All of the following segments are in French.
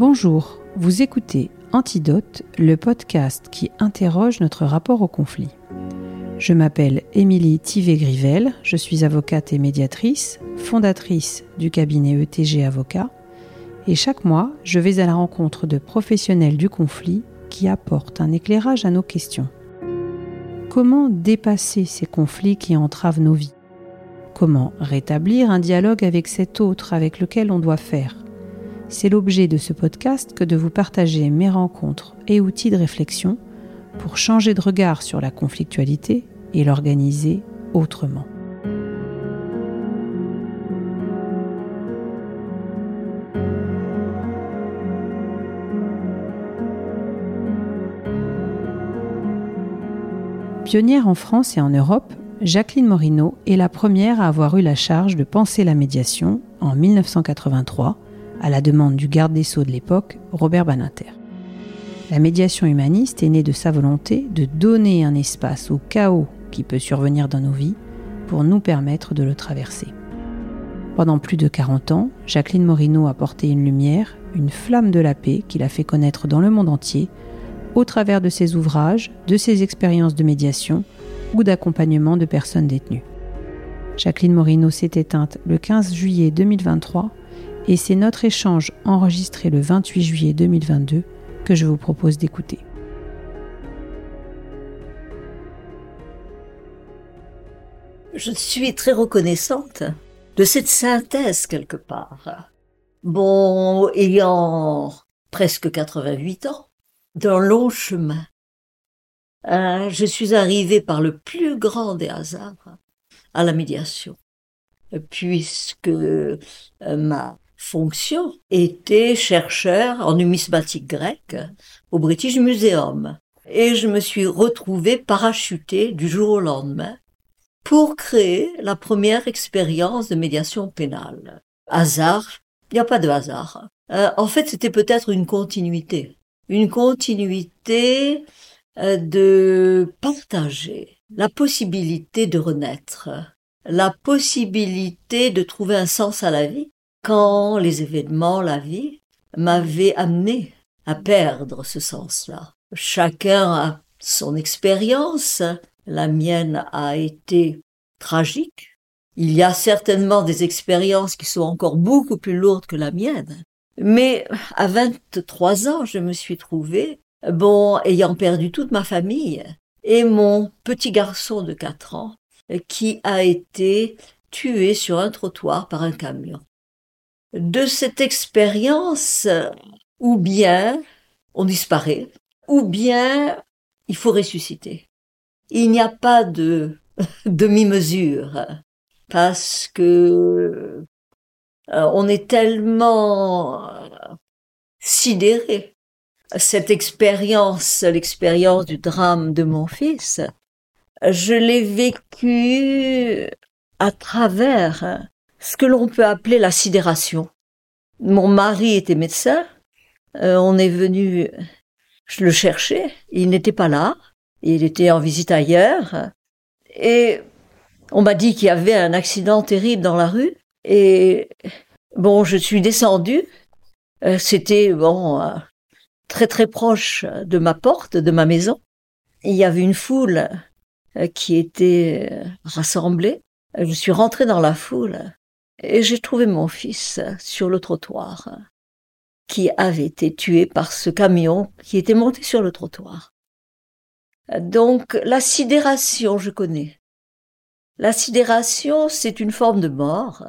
Bonjour, vous écoutez Antidote, le podcast qui interroge notre rapport au conflit. Je m'appelle Émilie Tivet-Grivel, je suis avocate et médiatrice, fondatrice du cabinet ETG Avocat, et chaque mois, je vais à la rencontre de professionnels du conflit qui apportent un éclairage à nos questions. Comment dépasser ces conflits qui entravent nos vies? Comment rétablir un dialogue avec cet autre avec lequel on doit faire? C'est l'objet de ce podcast que de vous partager mes rencontres et outils de réflexion pour changer de regard sur la conflictualité et l'organiser autrement. Pionnière en France et en Europe, Jacqueline Morino est la première à avoir eu la charge de penser la médiation en 1983 à la demande du garde des sceaux de l'époque, Robert Baninter. La médiation humaniste est née de sa volonté de donner un espace au chaos qui peut survenir dans nos vies pour nous permettre de le traverser. Pendant plus de 40 ans, Jacqueline Morino a porté une lumière, une flamme de la paix qu'il a fait connaître dans le monde entier, au travers de ses ouvrages, de ses expériences de médiation ou d'accompagnement de personnes détenues. Jacqueline Morino s'est éteinte le 15 juillet 2023 et c'est notre échange enregistré le 28 juillet 2022 que je vous propose d'écouter. Je suis très reconnaissante de cette synthèse quelque part. Bon, ayant presque 88 ans, d'un long chemin, hein, je suis arrivée par le plus grand des hasards à la médiation, puisque euh, ma fonction était chercheur en numismatique grecque au British Museum. Et je me suis retrouvée parachutée du jour au lendemain pour créer la première expérience de médiation pénale. Hasard Il n'y a pas de hasard. Euh, en fait, c'était peut-être une continuité. Une continuité euh, de partager la possibilité de renaître, la possibilité de trouver un sens à la vie quand les événements, la vie, m'avaient amené à perdre ce sens-là. Chacun a son expérience, la mienne a été tragique. Il y a certainement des expériences qui sont encore beaucoup plus lourdes que la mienne. Mais à 23 ans, je me suis trouvée, bon, ayant perdu toute ma famille, et mon petit garçon de 4 ans, qui a été tué sur un trottoir par un camion de cette expérience, ou bien on disparaît, ou bien il faut ressusciter. Il n'y a pas de demi-mesure, parce que on est tellement sidéré. Cette expérience, l'expérience du drame de mon fils, je l'ai vécue à travers ce que l'on peut appeler la sidération. Mon mari était médecin, euh, on est venu je le cherchais, il n'était pas là, il était en visite ailleurs, et on m'a dit qu'il y avait un accident terrible dans la rue, et bon, je suis descendue, euh, c'était bon euh, très très proche de ma porte, de ma maison, il y avait une foule qui était rassemblée, je suis rentrée dans la foule, et j'ai trouvé mon fils sur le trottoir, qui avait été tué par ce camion qui était monté sur le trottoir. Donc la sidération, je connais. La sidération, c'est une forme de mort.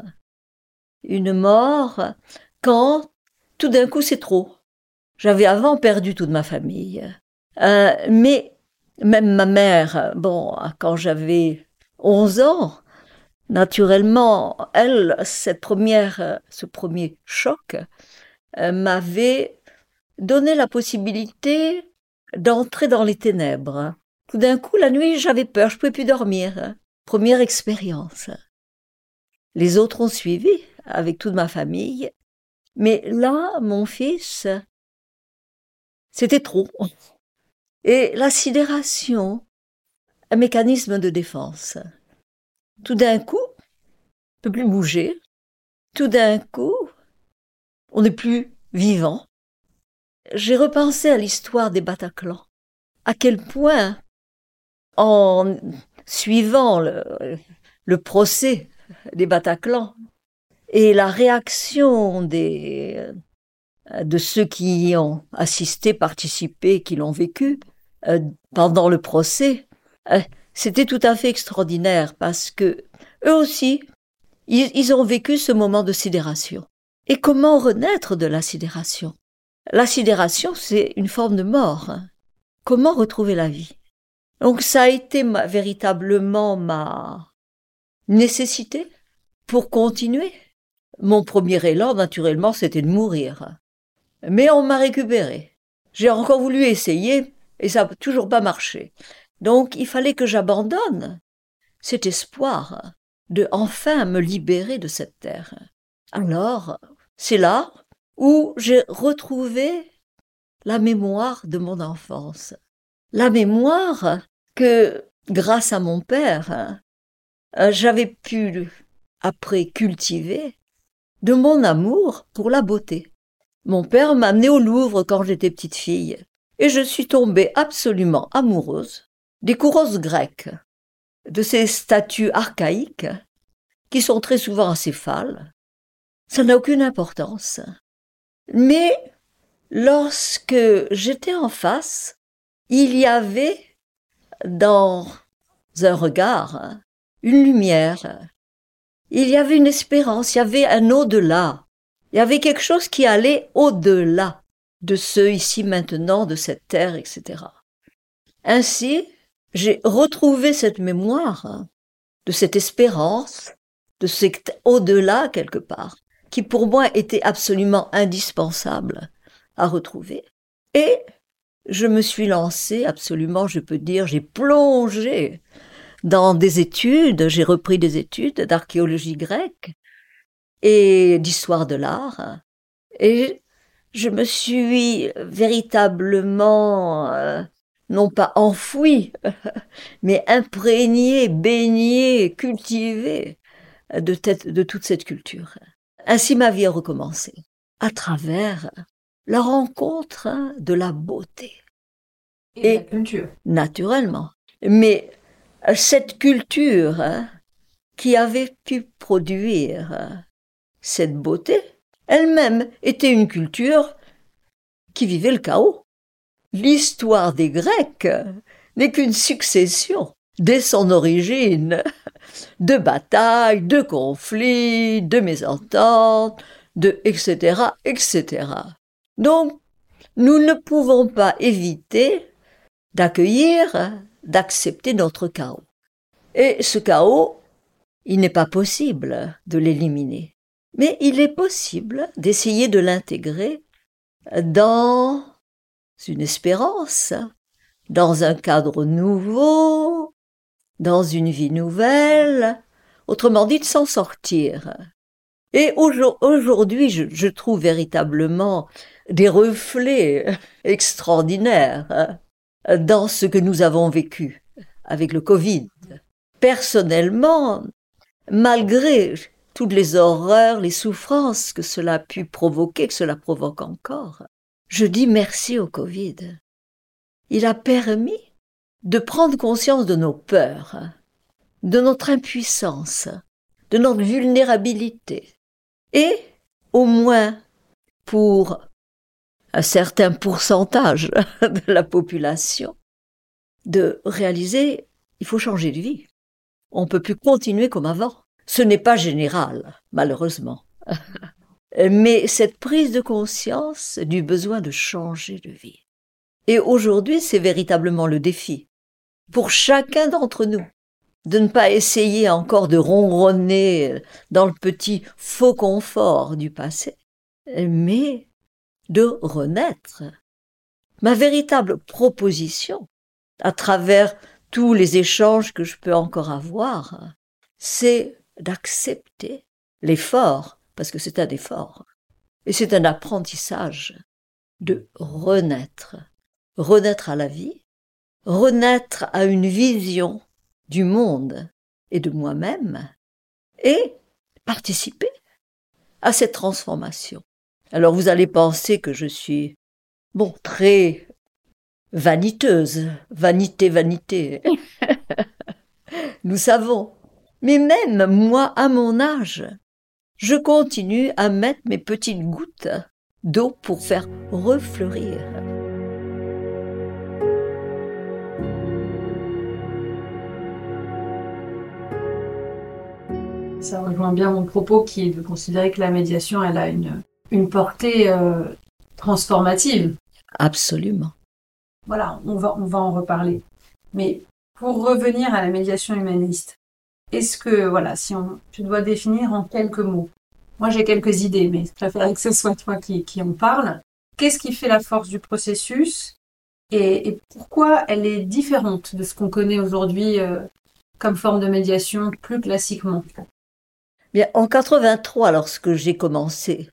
Une mort quand tout d'un coup c'est trop. J'avais avant perdu toute ma famille. Euh, mais même ma mère, bon, quand j'avais 11 ans, Naturellement, elle, cette première, ce premier choc, euh, m'avait donné la possibilité d'entrer dans les ténèbres. Tout d'un coup, la nuit, j'avais peur, je pouvais plus dormir. Première expérience. Les autres ont suivi, avec toute ma famille. Mais là, mon fils, C'était trop. Et la sidération, un mécanisme de défense. Tout d'un coup, on peut plus bouger. Tout d'un coup, on n'est plus vivant. J'ai repensé à l'histoire des Bataclans. À quel point, en suivant le, le procès des Bataclans et la réaction des, de ceux qui y ont assisté, participé, qui l'ont vécu euh, pendant le procès, euh, c'était tout à fait extraordinaire parce que eux aussi, ils, ont vécu ce moment de sidération. Et comment renaître de la sidération? La sidération, c'est une forme de mort. Hein. Comment retrouver la vie? Donc ça a été véritablement ma nécessité pour continuer. Mon premier élan, naturellement, c'était de mourir. Mais on m'a récupéré. J'ai encore voulu essayer et ça n'a toujours pas marché. Donc il fallait que j'abandonne cet espoir de enfin me libérer de cette terre. Alors, c'est là où j'ai retrouvé la mémoire de mon enfance. La mémoire que, grâce à mon père, j'avais pu après cultiver de mon amour pour la beauté. Mon père m'a amené au Louvre quand j'étais petite fille, et je suis tombée absolument amoureuse des couronnes grecques, de ces statues archaïques qui sont très souvent acéphales. Ça n'a aucune importance. Mais lorsque j'étais en face, il y avait dans un regard une lumière. Il y avait une espérance, il y avait un au-delà. Il y avait quelque chose qui allait au-delà de ce ici maintenant, de cette terre, etc. Ainsi, j'ai retrouvé cette mémoire de cette espérance, de cet au-delà quelque part, qui pour moi était absolument indispensable à retrouver. Et je me suis lancée absolument, je peux dire, j'ai plongé dans des études, j'ai repris des études d'archéologie grecque et d'histoire de l'art. Et je me suis véritablement, euh, non pas enfoui, mais imprégné, baigné, cultivé de, de toute cette culture. Ainsi ma vie a recommencé, à travers la rencontre de la beauté. Et, la culture. Naturellement. Mais cette culture hein, qui avait pu produire cette beauté, elle-même était une culture qui vivait le chaos. L'histoire des Grecs n'est qu'une succession, dès son origine, de batailles, de conflits, de mésententes, de etc., etc. Donc, nous ne pouvons pas éviter d'accueillir, d'accepter notre chaos. Et ce chaos, il n'est pas possible de l'éliminer. Mais il est possible d'essayer de l'intégrer dans une espérance, dans un cadre nouveau, dans une vie nouvelle, autrement dit de s'en sortir. Et aujourd'hui, je, trouve véritablement des reflets extraordinaires dans ce que nous avons vécu avec le Covid. Personnellement, malgré toutes les horreurs, les souffrances que cela a pu provoquer, que cela provoque encore. Je dis merci au Covid. Il a permis de prendre conscience de nos peurs, de notre impuissance, de notre vulnérabilité. Et, au moins, pour un certain pourcentage de la population, de réaliser il faut changer de vie. On ne peut plus continuer comme avant. Ce n'est pas général, malheureusement. Mais cette prise de conscience du besoin de changer de vie. Et aujourd'hui, c'est véritablement le défi. Pour chacun d'entre nous, de ne pas essayer encore de ronronner dans le petit faux confort du passé, mais de renaître. Ma véritable proposition, à travers tous les échanges que je peux encore avoir, c'est d'accepter l'effort, parce que c'est un effort, et c'est un apprentissage de renaître, renaître à la vie, renaître à une vision du monde et de moi-même, et participer à cette transformation. Alors vous allez penser que je suis, bon, très vaniteuse, vanité, vanité. Nous savons. Mais même moi, à mon âge, je continue à mettre mes petites gouttes d'eau pour faire refleurir. Ça rejoint bien mon propos qui est de considérer que la médiation, elle a une, une portée euh, transformative. Absolument. Voilà, on va, on va en reparler. Mais pour revenir à la médiation humaniste, est-ce que, voilà, si on, tu dois définir en quelques mots, moi j'ai quelques idées, mais je préfère que ce soit toi qui, qui en parle. Qu'est-ce qui fait la force du processus et, pourquoi elle est différente de ce qu'on connaît aujourd'hui euh, comme forme de médiation plus classiquement? Bien, en 83, lorsque j'ai commencé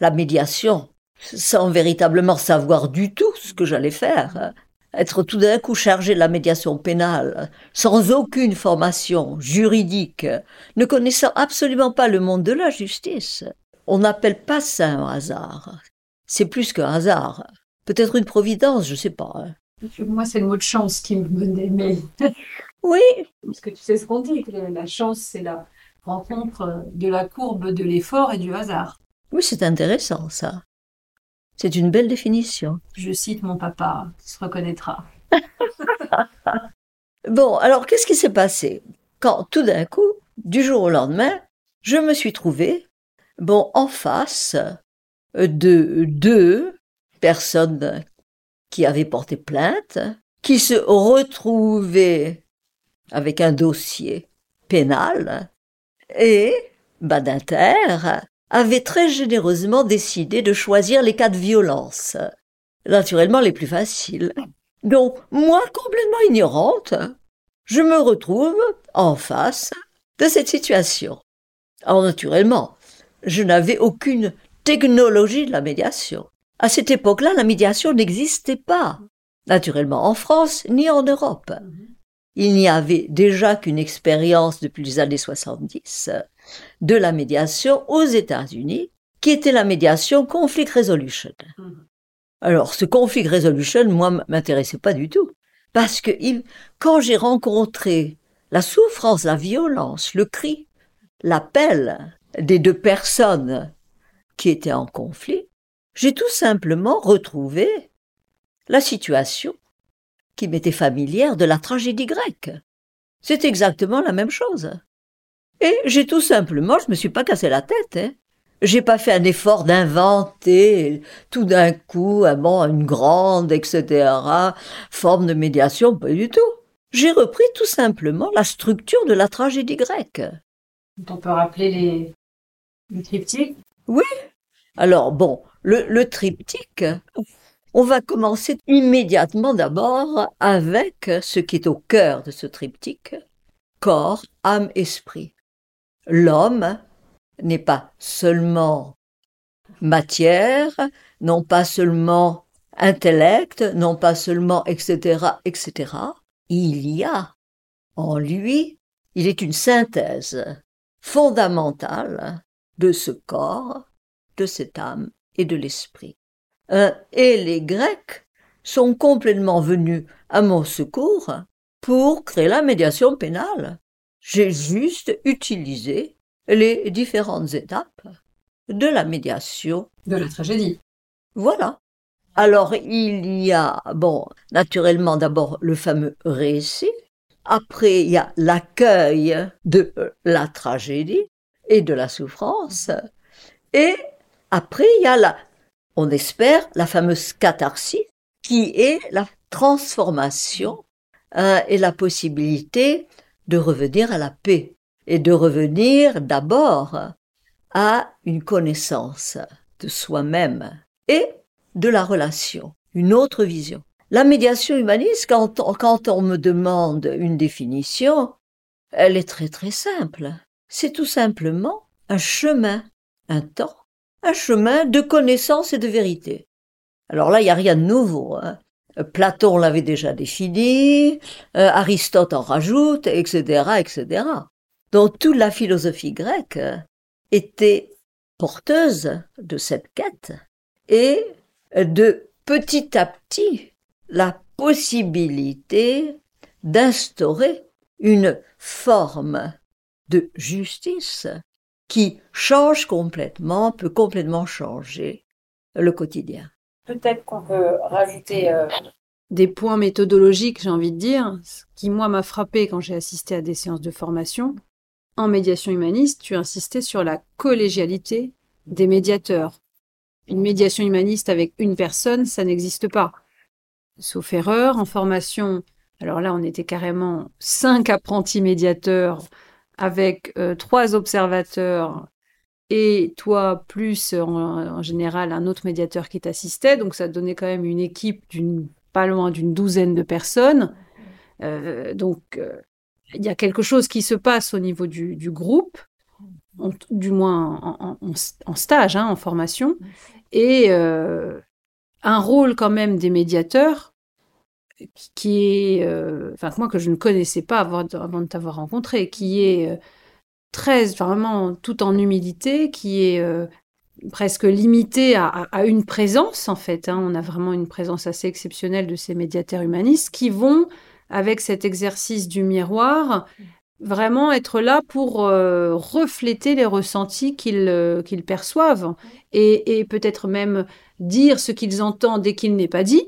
la médiation, sans véritablement savoir du tout ce que j'allais faire, être tout d'un coup chargé de la médiation pénale, sans aucune formation juridique, ne connaissant absolument pas le monde de la justice. On n'appelle pas ça un hasard. C'est plus qu'un hasard. Peut-être une providence, je sais pas. Hein. Moi, c'est le mot de chance qui me menait, mais. oui. Parce que tu sais ce qu'on dit, que la chance, c'est la rencontre de la courbe de l'effort et du hasard. Oui, c'est intéressant, ça. C'est une belle définition. Je cite mon papa, qui se reconnaîtra. bon, alors qu'est-ce qui s'est passé? Quand tout d'un coup, du jour au lendemain, je me suis trouvé, bon, en face de deux personnes qui avaient porté plainte, qui se retrouvaient avec un dossier pénal et Badinter avait très généreusement décidé de choisir les cas de violence, naturellement les plus faciles. Donc, moi, complètement ignorante, je me retrouve en face de cette situation. Alors, naturellement, je n'avais aucune technologie de la médiation. À cette époque-là, la médiation n'existait pas, naturellement en France ni en Europe. Il n'y avait déjà qu'une expérience depuis les années 70 de la médiation aux États-Unis, qui était la médiation Conflict Resolution. Mhm. Alors, ce Conflict Resolution, moi, m'intéressait pas du tout. Parce que quand j'ai rencontré la souffrance, la violence, le cri, l'appel des deux personnes qui étaient en conflit, j'ai tout simplement retrouvé la situation qui m'était familière de la tragédie grecque. C'est exactement la même chose. Et j'ai tout simplement, je me suis pas cassé la tête, hein. J'ai pas fait un effort d'inventer tout d'un coup un bon, une grande, etc., forme de médiation, pas du tout. J'ai repris tout simplement la structure de la tragédie grecque. On peut rappeler les, le triptyque Oui. Alors bon, le, le triptyque, on va commencer immédiatement d'abord avec ce qui est au cœur de ce triptyque, corps, âme, esprit l'homme n'est pas seulement matière, non pas seulement intellect, non pas seulement etc., etc. Il y a en lui, il est une synthèse fondamentale de ce corps, de cette âme et de l'esprit. Euh, et les Grecs sont complètement venus à mon secours pour créer la médiation pénale. J'ai juste utilisé les différentes étapes de la médiation. De la tragédie. Voilà. Alors il y a, bon, naturellement d'abord le fameux récit, après il y a l'accueil de la tragédie et de la souffrance, et après il y a la, on espère, la fameuse catharsis, qui est la transformation euh, et la possibilité de revenir à la paix et de revenir d'abord à une connaissance de soi-même et de la relation, une autre vision. La médiation humaniste, quand on, me demande une définition, elle est très très simple. C'est tout simplement un chemin, un temps, un chemin de connaissance et de vérité. Alors là, il n'y a rien de nouveau. Hein. Platon l'avait déjà défini, euh, Aristote en rajoute, etc., etc. Donc toute la philosophie grecque était porteuse de cette quête et de petit à petit la possibilité d'instaurer une forme de justice qui change complètement, peut complètement changer le quotidien. Peut-être qu'on peut rajouter euh, des points méthodologiques, j'ai envie de dire, ce qui moi m'a frappé quand j'ai assisté à des séances de formation. En médiation humaniste, tu insistais sur la collégialité des médiateurs. Une médiation humaniste avec une personne, ça n'existe pas. Sauf erreur, en formation, alors là on était carrément cinq apprentis médiateurs avec euh, trois observateurs et toi plus en, général un autre médiateur qui t'assistait. Donc ça donnait quand même une équipe d'une pas loin d'une douzaine de personnes. Euh, donc euh, il y a quelque chose qui se passe au niveau du, groupe, du moins en, stage, hein, en formation, et un rôle quand même des médiateurs qui est, euh, enfin moi que je ne connaissais pas avant, de t'avoir rencontré, qui est euh, très vraiment tout en humilité, qui est euh, presque limité à, une présence en fait. Hein. On a vraiment une présence assez exceptionnelle de ces médiateurs humanistes qui vont avec cet exercice du miroir vraiment être là pour refléter les ressentis qu'ils qu'ils perçoivent et, et peut-être même dire ce qu'ils entendent dès qu'il n'est pas dit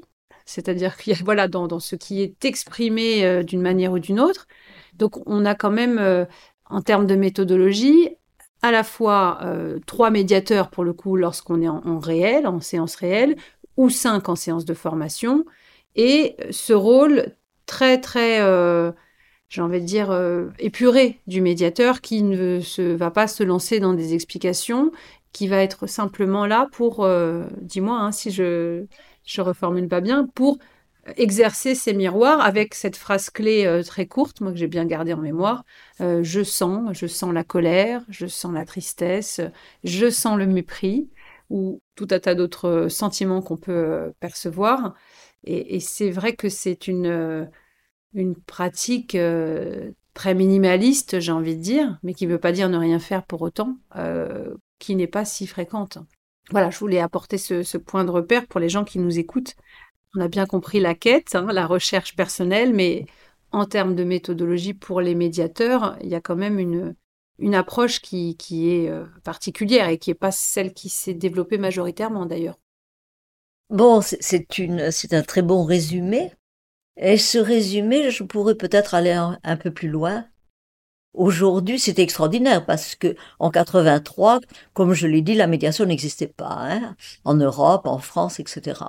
c'est-à-dire qu'il y a, voilà, dans, ce qui est exprimé euh, d'une manière ou d'une autre. Donc, on a quand même, euh, en termes de méthodologie, à la fois euh, trois médiateurs pour le coup lorsqu'on est en, réel, en séance réelle, ou cinq en séance de formation, et ce rôle très très, j'ai envie de dire, épuré du médiateur qui ne se, va pas se lancer dans des explications, qui va être simplement là pour, dis-moi hein, si je je reformule pas bien, pour exercer ces miroirs avec cette phrase clé euh, très courte, moi que j'ai bien gardée en mémoire. Euh, je sens, je sens la colère, je sens la tristesse, je sens le mépris ou tout un tas d'autres sentiments qu'on peut euh, percevoir. Et, c'est vrai que c'est une, une pratique très minimaliste, j'ai envie de dire, mais qui ne veut pas dire ne rien faire pour autant, qui n'est pas si fréquente. Voilà, je voulais apporter ce, point de repère pour les gens qui nous écoutent. On a bien compris la quête, hein, la recherche personnelle, mais en termes de méthodologie pour les médiateurs, il y a quand même une, approche qui, est euh, particulière et qui n'est pas celle qui s'est développée majoritairement d'ailleurs. Bon, c'est un très bon résumé. Et ce résumé, je pourrais peut-être aller un peu plus loin Aujourd'hui, c'est extraordinaire parce que en 83, comme je l'ai dit, la médiation n'existait pas hein, en Europe, en France, etc.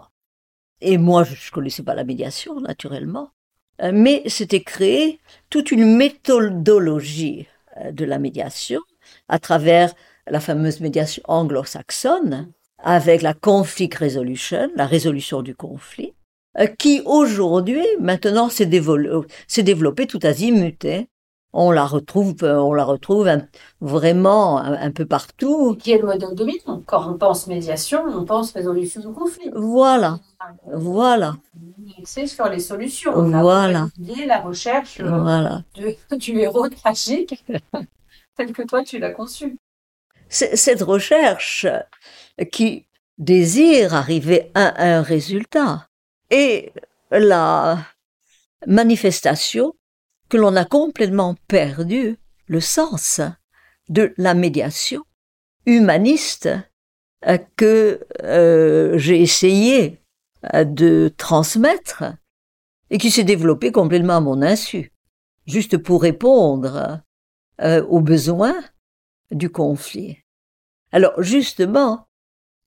Et moi, je ne connaissais pas la médiation, naturellement, euh, mais c'était créé toute une méthodologie euh, de la médiation à travers la fameuse médiation anglo-saxonne, avec la conflict resolution, la résolution du conflit, euh, qui aujourd'hui, maintenant, s'est développée tout azimut. On la retrouve, euh, on la retrouve vraiment un, peu partout. Qui est le modèle dominant. Quand on pense médiation, on pense résolution du conflit. Voilà, voilà. C'est sur les solutions. On voilà. A la recherche euh, voilà. du héros tragique tel que toi tu l'as conçu. Cette recherche qui désire arriver à un résultat et la manifestation que l'on a complètement perdu le sens de la médiation humaniste euh, que euh, j'ai essayé euh, de transmettre et qui s'est développée complètement à mon insu, juste pour répondre aux besoins du conflit. Alors justement,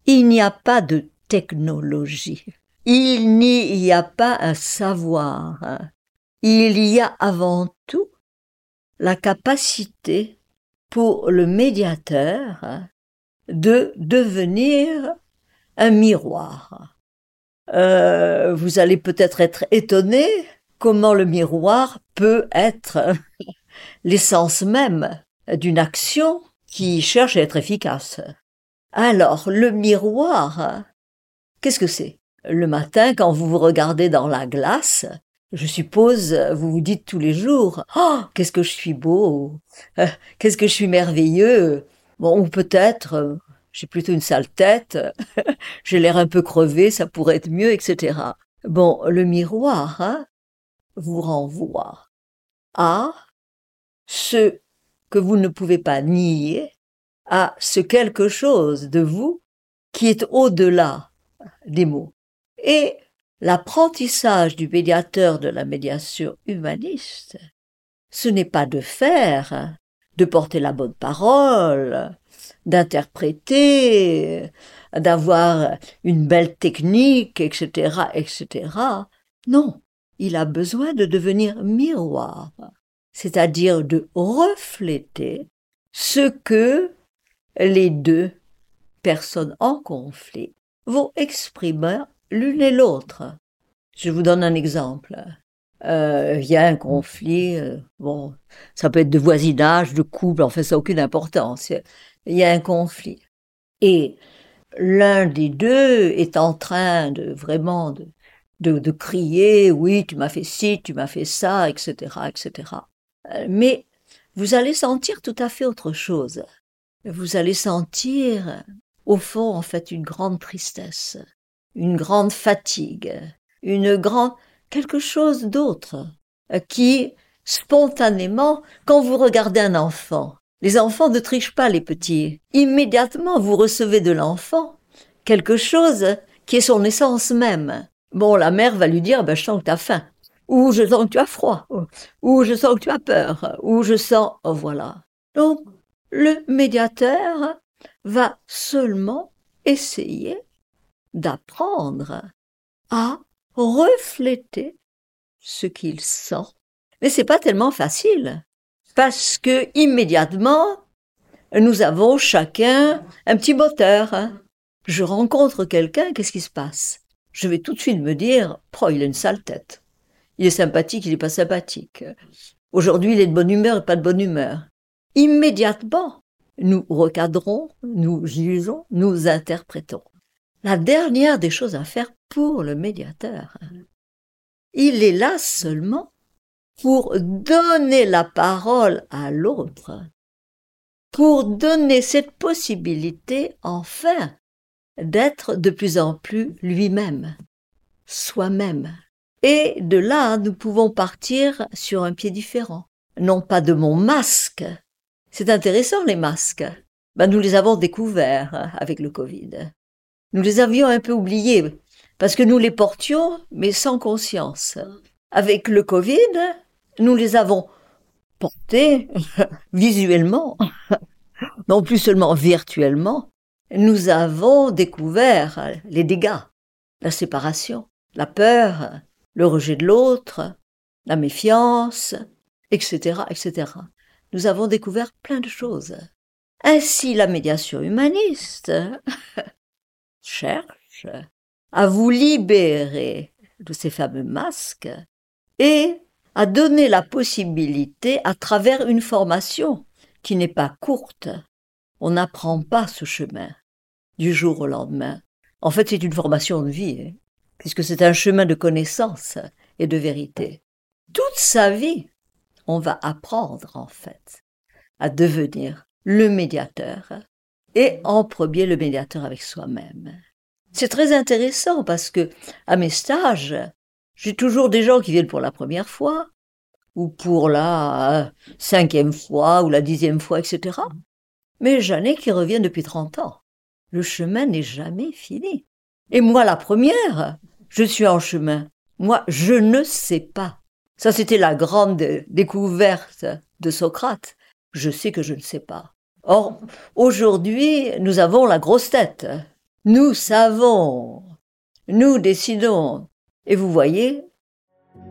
il n'y a pas de technologie, il n'y a pas un savoir, il y a avant tout la capacité pour le médiateur de devenir un miroir. Euh, vous allez peut-être être étonné comment le miroir peut être l'essence même d'une action qui cherche à être efficace. Alors, le miroir, qu'est-ce que c'est? Le matin, quand vous vous regardez dans la glace, je suppose, vous vous dites tous les jours, oh, qu'est-ce que je suis beau, euh, qu'est-ce que je suis merveilleux. Bon, ou peut-être, euh, j'ai plutôt une sale tête, j'ai l'air un peu crevé, ça pourrait être mieux, etc. Bon, le miroir, hein, vous renvoie à ce que vous ne pouvez pas nier, à ce quelque chose de vous qui est au-delà des mots. Et l'apprentissage du médiateur de la médiation humaniste, ce n'est pas de faire, de porter la bonne parole, d'interpréter, d'avoir une belle technique, etc., etc. Non, il a besoin de devenir miroir, c'est-à-dire de refléter ce que les deux personnes en conflit vont exprimer l'une et l'autre. Je vous donne un exemple. Euh, il y a un conflit, euh, bon, ça peut être de voisinage, de couple, en fait, ça n'a aucune importance. Il y a un conflit. Et l'un des deux est en train de vraiment de, de, de crier, oui, tu m'as fait ci, tu m'as fait ça, etc., etc. Euh, mais vous allez sentir tout à fait autre chose. Vous allez sentir, au fond, en fait, une grande tristesse, une grande fatigue, une grande, quelque chose d'autre, euh, qui, spontanément, quand vous regardez un enfant, les enfants ne trichent pas les petits. Immédiatement, vous recevez de l'enfant quelque chose qui est son essence même. Bon, la mère va lui dire, ben, je sens que tu as faim, ou je sens que tu as froid, ou je sens que tu as peur, ou je sens, oh, voilà. Donc, le médiateur va seulement essayer d'apprendre à refléter ce qu'il sent. Mais c'est pas tellement facile. Parce que immédiatement, nous avons chacun un petit moteur. Hein. Je rencontre quelqu'un, qu'est-ce qui se passe? Je vais tout de suite me dire, oh, il a une sale tête. Il est sympathique, il n'est pas sympathique. Aujourd'hui, il est de bonne humeur et pas de bonne humeur. Immédiatement, nous recadrons, nous jugeons, nous interprétons. La dernière des choses à faire pour le médiateur, il est là seulement pour donner la parole à l'autre, pour donner cette possibilité enfin d'être de plus en plus lui-même, soi-même. Et de là, nous pouvons partir sur un pied différent. Non pas de mon masque. C'est intéressant, les masques. Ben, nous les avons découverts avec le Covid. Nous les avions un peu oubliés, parce que nous les portions, mais sans conscience. Avec le Covid, nous les avons portés visuellement, non plus seulement virtuellement. Nous avons découvert les dégâts, la séparation, la peur, le rejet de l'autre, la méfiance, etc., etc. Nous avons découvert plein de choses. Ainsi, la médiation humaniste cherche à vous libérer de ces fameux masques et à donner la possibilité, à travers une formation qui n'est pas courte, on n'apprend pas ce chemin du jour au lendemain. En fait, c'est une formation de vie. Hein puisque c'est un chemin de connaissance et de vérité. Toute sa vie, on va apprendre en fait à devenir le médiateur et en premier le médiateur avec soi-même. C'est très intéressant parce que à mes stages, j'ai toujours des gens qui viennent pour la première fois ou pour la cinquième fois ou la dixième fois, etc. Mais j'en ai qui reviennent depuis 30 ans. Le chemin n'est jamais fini. Et moi, la première, je suis en chemin. Moi, je ne sais pas. Ça, c'était la grande découverte de Socrate. Je sais que je ne sais pas. Or, aujourd'hui, nous avons la grosse tête. Nous savons. Nous décidons. Et vous voyez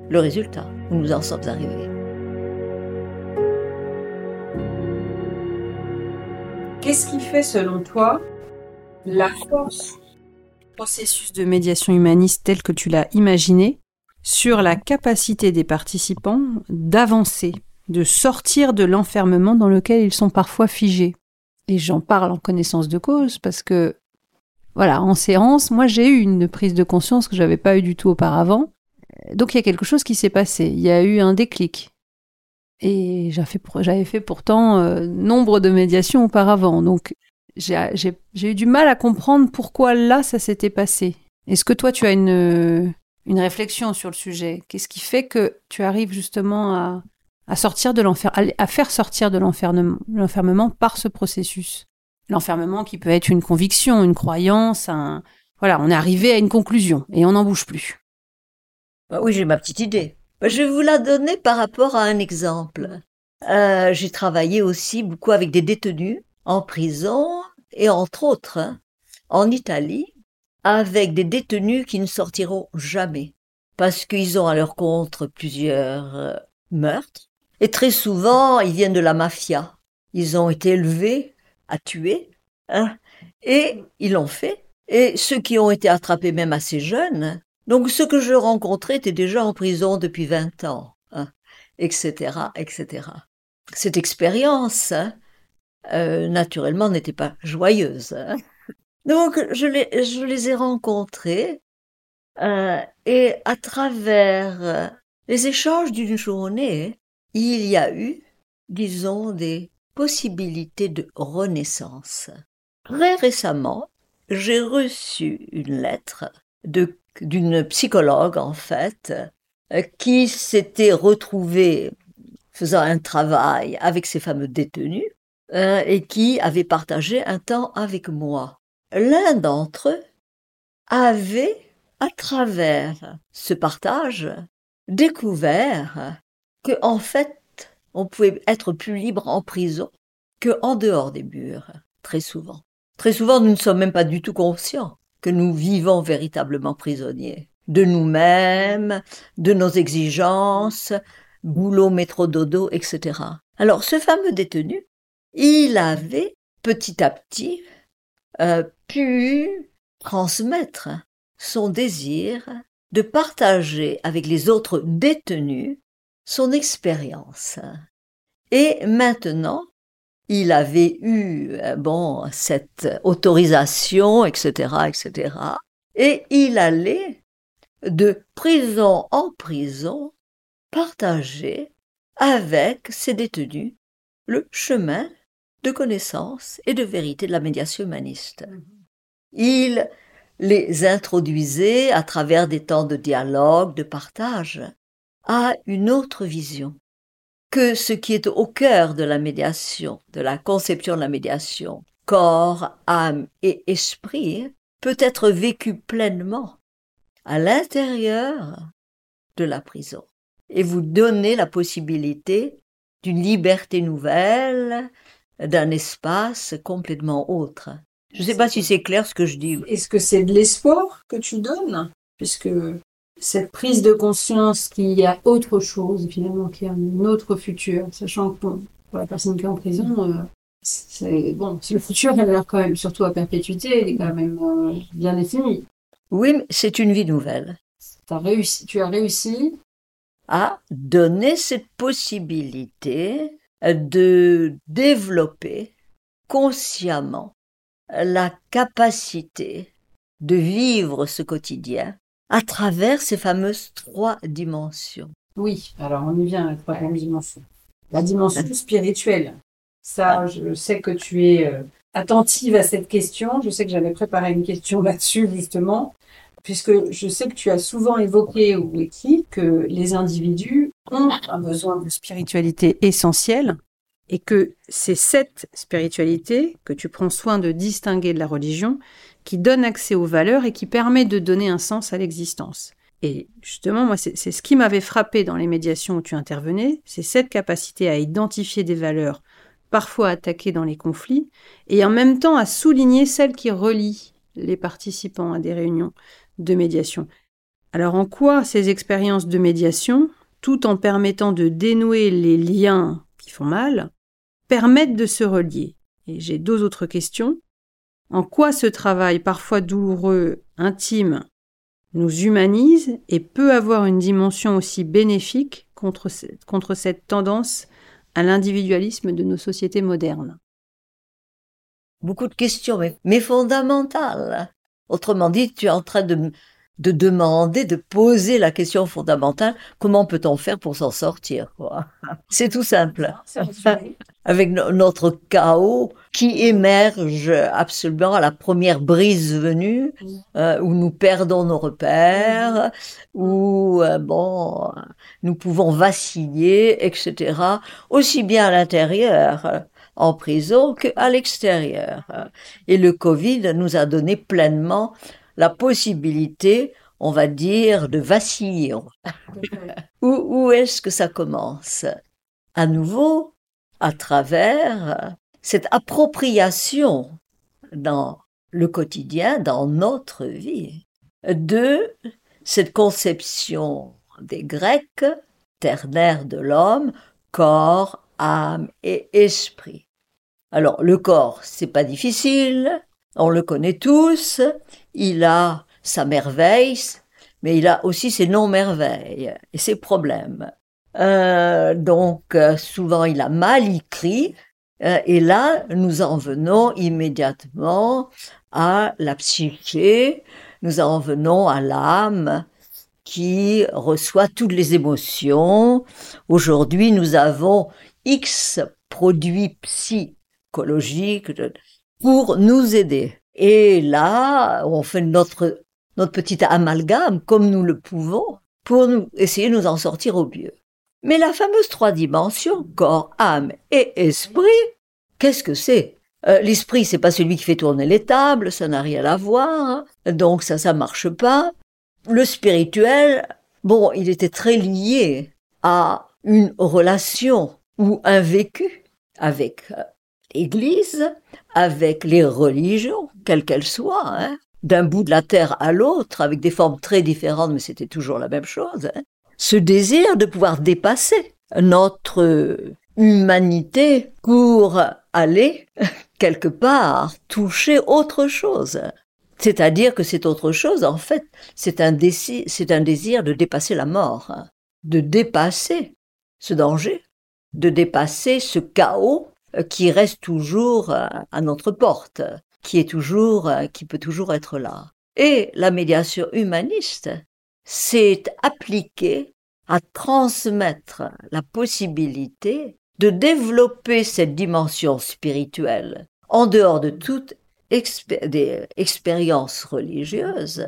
le résultat où nous en sommes arrivés. Qu'est-ce qui fait, selon toi, la force? Processus de médiation humaniste tel que tu l'as imaginé sur la capacité des participants d'avancer, de sortir de l'enfermement dans lequel ils sont parfois figés. Et j'en parle en connaissance de cause parce que voilà, en séance, moi j'ai eu une prise de conscience que j'avais pas eu du tout auparavant. Donc il y a quelque chose qui s'est passé. Il y a eu un déclic. Et j'avais fait, pourtant euh, nombre de médiations auparavant. Donc j'ai eu du mal à comprendre pourquoi là ça s'était passé. Est-ce que toi tu as une, une réflexion sur le sujet? Qu'est-ce qui fait que tu arrives justement à, à sortir de l'enfer, à, faire sortir de l'enfermement par ce processus L'enfermement qui peut être une conviction, une croyance, un... voilà, on est arrivé à une conclusion et on n'en bouge plus. Bah oui, j'ai ma petite idée. Je vais vous la donner par rapport à un exemple. Euh, j'ai travaillé aussi beaucoup avec des détenus en prison et entre autres hein, en Italie avec des détenus qui ne sortiront jamais parce qu'ils ont à leur compte plusieurs euh, meurtres et très souvent ils viennent de la mafia. Ils ont été élevés à tuer hein, et ils l'ont fait. Et ceux qui ont été attrapés même assez jeunes donc ceux que je rencontrais étaient déjà en prison depuis 20 ans, etc., hein, etc. Cette expérience, hein, euh, naturellement, n'était pas joyeuse. Hein. Donc je les, ai rencontrés euh, et à travers les échanges d'une journée, il y a eu, disons, des possibilités de renaissance. Très récemment, j'ai reçu une lettre d'une psychologue en fait, qui s'était retrouvée faisant un travail avec ces fameux détenus euh, et qui avait partagé un temps avec moi. L'un d'entre eux avait, à travers ce partage, découvert que en fait on pouvait être plus libre en prison que en dehors des murs, très souvent. Très souvent, nous ne sommes même pas du tout conscients que nous vivons véritablement prisonniers de nous-mêmes, de nos exigences, boulot, métro, dodo, etc. Alors ce fameux détenu, il avait petit à petit euh, pu transmettre son désir de partager avec les autres détenus son expérience. Et maintenant, il avait eu euh, bon cette autorisation, etc., etc. Et il allait de prison en prison partager avec ses détenus le chemin de connaissance et de vérité de la médiation humaniste. Mhm. Il les introduisait à travers des temps de dialogue, de partage, à une autre vision que ce qui est au cœur de la médiation, de la conception de la médiation, corps, âme et esprit, peut être vécu pleinement à l'intérieur de la prison et vous donner la possibilité d'une liberté nouvelle, d'un espace complètement autre. Je ne sais pas si c'est clair ce que je dis. Est-ce que c'est de l'espoir que tu donnes? Puisque cette prise de conscience qu'il y a autre chose, finalement, qu'il y a un autre futur, sachant que pour la personne qui est en prison, euh, c'est bon, le futur, elle a l'air quand même, surtout à perpétuité, il est quand même euh, bien défini. Oui, mais c'est une vie nouvelle. As réussi, tu as réussi à donner cette possibilité de développer consciemment la capacité de vivre ce quotidien à travers ces fameuses trois dimensions. Oui, alors on y vient à la troisième dimension. La dimension spirituelle. Ça, je sais que tu es euh, attentive à cette question. Je sais que j'avais préparé une question là-dessus, justement, puisque je sais que tu as souvent évoqué ou écrit que les individus ont un besoin de spiritualité essentielle et que c'est cette spiritualité que tu prends soin de distinguer de la religion qui donne accès aux valeurs et qui permet de donner un sens à l'existence. Et justement, moi, c'est ce qui m'avait frappé dans les médiations où tu intervenais, c'est cette capacité à identifier des valeurs parfois attaquées dans les conflits, et en même temps à souligner celles qui relient les participants à des réunions de médiation. Alors en quoi ces expériences de médiation, tout en permettant de dénouer les liens qui font mal, permettent de se relier? Et j'ai deux autres questions. En quoi ce travail parfois douloureux, intime, nous humanise et peut avoir une dimension aussi bénéfique contre, contre cette tendance à l'individualisme de nos sociétés modernes? Beaucoup de questions, mais, fondamentales. Autrement dit, tu es en train de, de demander, de poser la question fondamentale, comment peut-on faire pour s'en sortir C'est tout simple. Avec notre chaos qui émerge absolument à la première brise venue, euh, où nous perdons nos repères, où euh, bon, nous pouvons vaciller, etc. Aussi bien à l'intérieur en prison qu'à l'extérieur. Et le Covid nous a donné pleinement la possibilité, on va dire, de vaciller. où, où est-ce que ça commence? À nouveau, à travers cette appropriation dans le quotidien, dans notre vie, de cette conception des Grecs, ternaire de l'homme, corps, âme et esprit. Alors le corps, c'est pas difficile, on le connaît tous, il a sa merveille, mais il a aussi ses non-merveilles et ses problèmes. Euh, donc euh, souvent il a mal écrit, euh, et là nous en venons immédiatement à la psyché, nous en venons à l'âme qui reçoit toutes les émotions. Aujourd'hui nous avons X produits psychologiques pour nous aider. Et là, on fait notre, notre petit amalgame comme nous le pouvons pour nous essayer de nous en sortir au mieux. Mais la fameuse trois dimensions, corps, âme et esprit, qu'est-ce que c'est? Euh, L'esprit, c'est pas celui qui fait tourner les tables, ça n'a rien à voir, hein. donc ça, ça marche pas. Le spirituel, bon, il était très lié à une relation ou un vécu avec l'Église, avec les religions, quelles qu'elles soient, hein, d'un bout de la terre à l'autre, avec des formes très différentes, mais c'était toujours la même chose. Hein. ce désir de pouvoir dépasser notre humanité pour aller quelque part toucher autre chose. C'est-à-dire que c'est autre chose, en fait, c'est un, désir, c'est un désir de dépasser la mort, hein. de dépasser ce danger, de dépasser ce chaos qui reste toujours euh, à notre porte, qui est toujours, euh, qui peut toujours être là. Et la médiation humaniste s'est appliquée à transmettre la possibilité de développer cette dimension spirituelle en dehors de toute expérience religieuse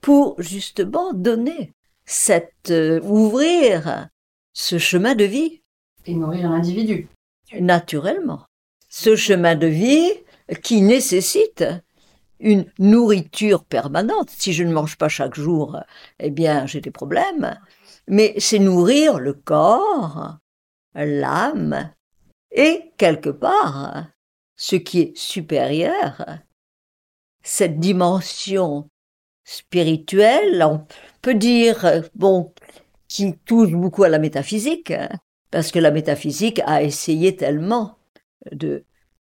pour justement donner cette ouvrir ce chemin de vie et nourrir l'individu naturellement. Ce chemin de vie qui nécessite une nourriture permanente. Si je ne mange pas chaque jour, eh bien, j'ai des problèmes. Mais c'est nourrir le corps, l'âme, et quelque part, ce qui est supérieur, cette dimension spirituelle, on peut dire, bon, qui touche beaucoup à la métaphysique, parce que la métaphysique a essayé tellement de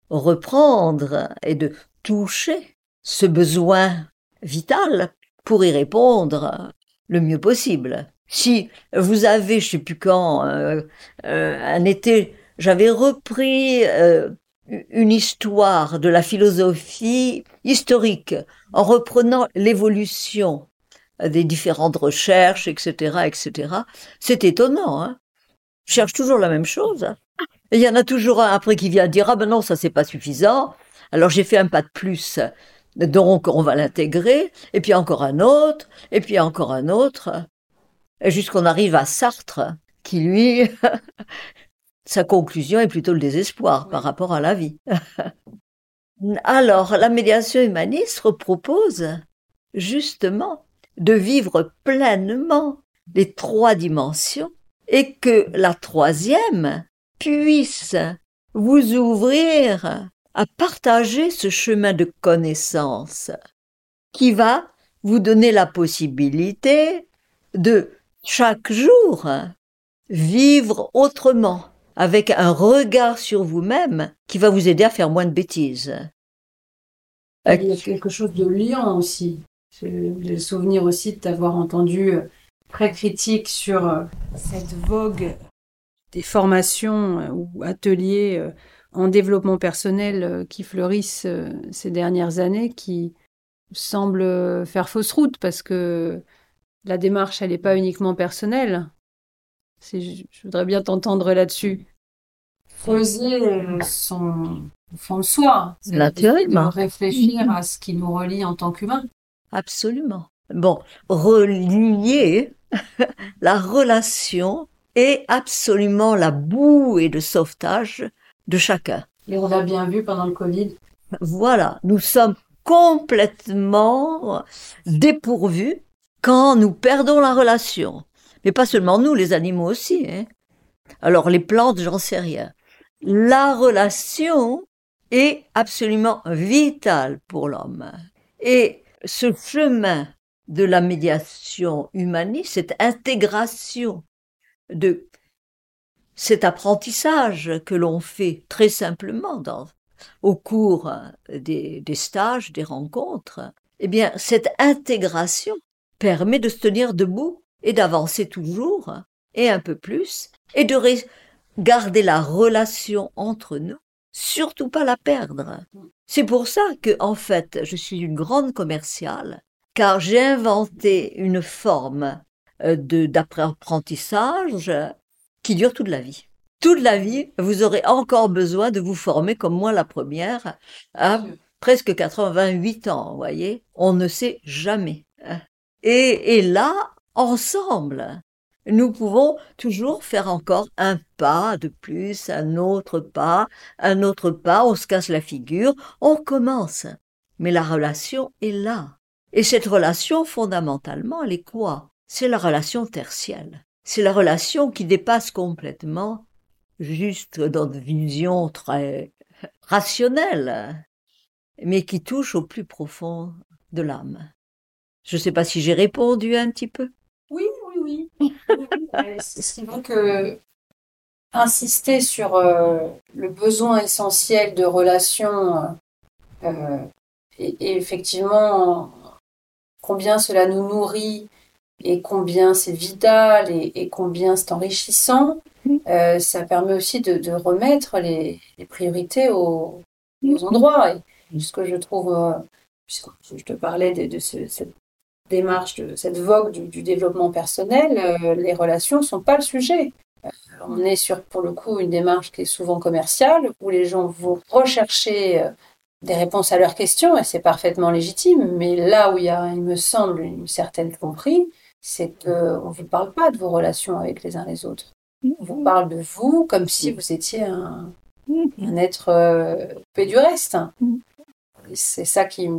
reprendre et de toucher ce besoin vital pour y répondre le mieux possible. Si vous avez, je sais plus quand, euh, euh, un été, j'avais repris euh, une histoire de la philosophie historique en reprenant l'évolution des différentes recherches, etc., etc. C'est étonnant, hein cherche toujours la même chose. Et il y en a toujours un après qui vient dire ah ben non ça c'est pas suffisant. Alors j'ai fait un pas de plus. Donc on va l'intégrer et puis encore un autre et puis encore un autre jusqu'on arrive à Sartre qui lui sa conclusion est plutôt le désespoir par rapport à la vie. Alors la médiation humaniste propose justement de vivre pleinement les trois dimensions et que la troisième puisse vous ouvrir à partager ce chemin de connaissance qui va vous donner la possibilité de chaque jour vivre autrement, avec un regard sur vous-même qui va vous aider à faire moins de bêtises. Il y a quelque chose de liant aussi. Le souvenir aussi de t'avoir entendu très critique sur euh, cette vogue des formations euh, ou ateliers euh, en développement personnel qui fleurissent ces dernières années, qui, semble faire fausse route parce que la démarche, elle n'est pas uniquement personnelle. Je voudrais bien t'entendre là-dessus. Poser son fond de soi. Naturellement. réfléchir à ce qui nous relie en tant qu'humains. Absolument. Bon, relier la relation est absolument la bouée de sauvetage de chacun. Et on l'a bien vu pendant le Covid. Voilà, nous sommes complètement dépourvus quand nous perdons la relation. Mais pas seulement nous, les animaux aussi. Hein. Alors les plantes, j'en sais rien. La relation est absolument vitale pour l'homme. Et ce chemin de la médiation humaniste, cette intégration de cet apprentissage que l'on fait très simplement dans, au cours des, des stages, des rencontres, eh bien, cette intégration permet de se tenir debout et d'avancer toujours et un peu plus et de garder la relation entre nous, surtout pas la perdre. C'est pour ça que, en fait, je suis une grande commerciale, car j'ai inventé une forme euh, d'apprentissage qui dure toute la vie. Toute la vie, vous aurez encore besoin de vous former comme moi la première à presque 88 ans, vous voyez. On ne sait jamais. Hein. Et, et là, ensemble, nous pouvons toujours faire encore un pas de plus, un autre pas, un autre pas, on se casse la figure, on commence. Mais la relation est là. Et cette relation, fondamentalement, elle est quoi? C'est la relation tertielle. C'est la relation qui dépasse complètement juste dans une vision très rationnelle, mais qui touche au plus profond de l'âme. Je ne sais pas si j'ai répondu un petit peu. Oui, oui, oui. C'est vrai que insister sur euh, le besoin essentiel de relation euh, et, effectivement combien cela nous nourrit et combien c'est vital et, combien c'est enrichissant, euh, ça permet aussi de, remettre les, priorités aux, endroits. Et ce que je trouve, puisque je te parlais de, cette démarche, de cette vogue du, développement personnel, euh, les relations sont pas le sujet. Euh, on est sur, pour le coup, une démarche qui est souvent commerciale, où les gens vont rechercher euh, des réponses à leurs questions, et c'est parfaitement légitime. Mais là où il y a, il me semble, une certaine compris, c'est qu'on ne vous parle pas de vos relations avec les uns les autres. On vous parle de vous comme si vous étiez un, être euh, du reste. C'est ça qui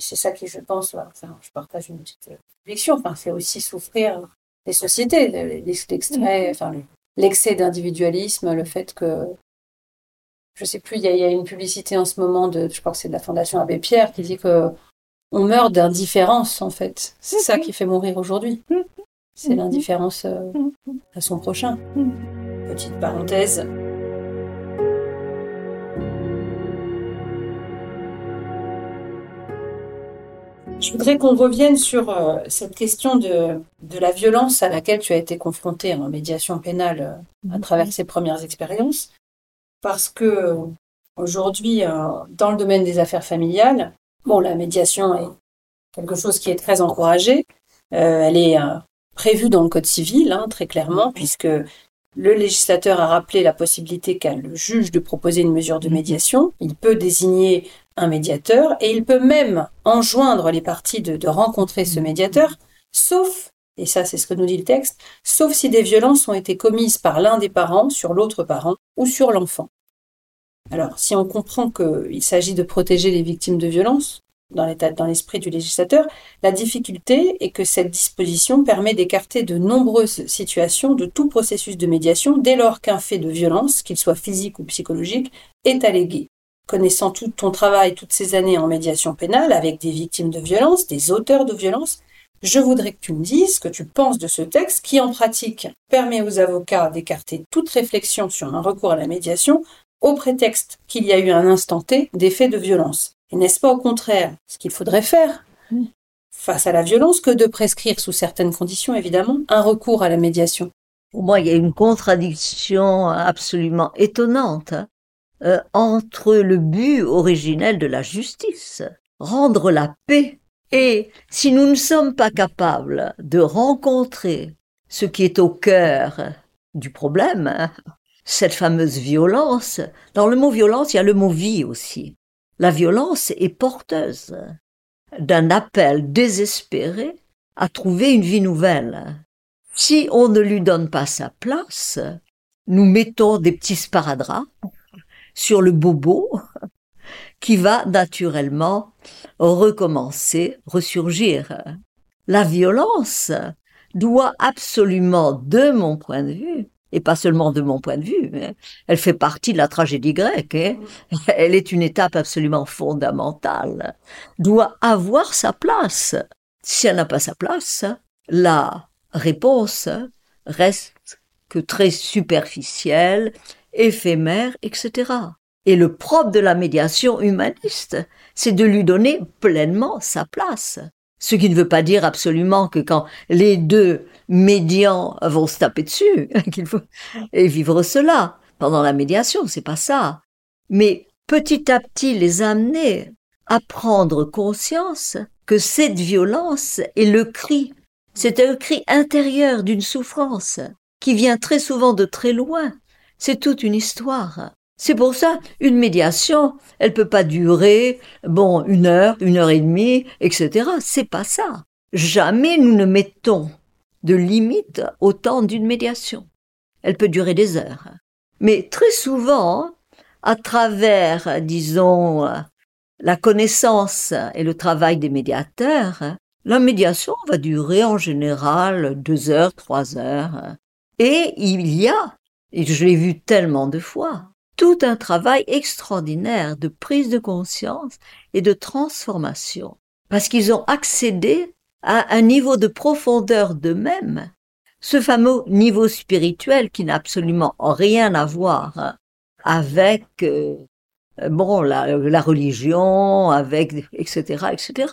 c'est ça qui, je pense, je partage une petite euh, conviction, enfin, c'est aussi souffrir des sociétés, l'extrait, l'excès d'individualisme, le fait que, je sais plus, il y, a, une publicité en ce moment de, je crois que c'est de la Fondation Abbé Pierre qui dit que on meurt d'indifférence, en fait. C'est ça qui fait mourir aujourd'hui. C'est l'indifférence euh, à son prochain. Petite parenthèse. Je voudrais qu'on revienne sur euh, cette question de, de, la violence à laquelle tu as été confronté en médiation pénale euh, à travers ces premières expériences, parce que euh, aujourd'hui, dans le domaine des affaires familiales, bon, la médiation est quelque chose qui est très encouragé. elle est prévue dans le Code civil, hein, très clairement, puisque le législateur a rappelé la possibilité qu'a le juge de proposer une mesure de médiation. Il peut désigner un médiateur et il peut même enjoindre les parties de, rencontrer ce médiateur, sauf, et ça c'est ce que nous dit le texte, sauf si des violences ont été commises par l'un des parents sur l'autre parent ou sur l'enfant. Alors, si on comprend qu'il s'agit de protéger les victimes de violences, dans l'esprit du législateur, la difficulté est que cette disposition permet d'écarter de nombreuses situations de tout processus de médiation dès lors qu'un fait de violence, qu'il soit physique ou psychologique, est allégué. Connaissant tout ton travail toutes ces années en médiation pénale avec des victimes de violence, des auteurs de violence, je voudrais que tu me dises ce que tu penses de ce texte qui, en pratique, permet aux avocats d'écarter toute réflexion sur un recours à la médiation au prétexte qu'il y a eu un instant T des faits de violence. Et n'est-ce pas au contraire ce qu'il faudrait faire face à la violence que de prescrire sous certaines conditions, évidemment, un recours à la médiation? Pour moi, il y a une contradiction absolument étonnante. Hein. Euh, entre le but originel de la justice, rendre la paix Et si nous ne sommes pas capables de rencontrer ce qui est au cœur du problème, hein, cette fameuse violence, dans le mot violence, il y a le mot vie aussi. La violence est porteuse d'un appel désespéré à trouver une vie nouvelle. Si on ne lui donne pas sa place, nous mettons des petits sparadraps sur le bobo qui va naturellement recommencer, ressurgir. La violence doit absolument, de mon point de vue, et pas seulement de mon point de vue, hein, elle fait partie de la tragédie grecque, hein, elle est une étape absolument fondamentale, doit avoir sa place. Si elle n'a pas sa place, la réponse reste que très superficielle, éphémère, etc. Et le propre de la médiation humaniste, c'est de lui donner pleinement sa place. Ce qui ne veut pas dire absolument que quand les deux médians vont se taper dessus, qu'il faut et vivre cela pendant la médiation, c'est pas ça. Mais petit à petit les amener à prendre conscience que cette violence est le cri, c'est un cri intérieur d'une souffrance qui vient très souvent de très loin. C'est toute une histoire. C'est pour ça, une médiation, elle peut pas durer, bon, une heure, une heure et demie, etc. C'est pas ça. Jamais nous ne mettons de limite au temps d'une médiation. Elle peut durer des heures. Mais très souvent, à travers, disons, la connaissance et le travail des médiateurs, la médiation va durer en général deux heures, trois heures. Et il y a, et je l'ai vu tellement de fois, tout un travail extraordinaire de prise de conscience et de transformation, parce qu'ils ont accédé à un niveau de profondeur d'eux-mêmes, ce fameux niveau spirituel qui n'a absolument rien à voir hein, avec euh, bon la, la, religion, avec etc etc,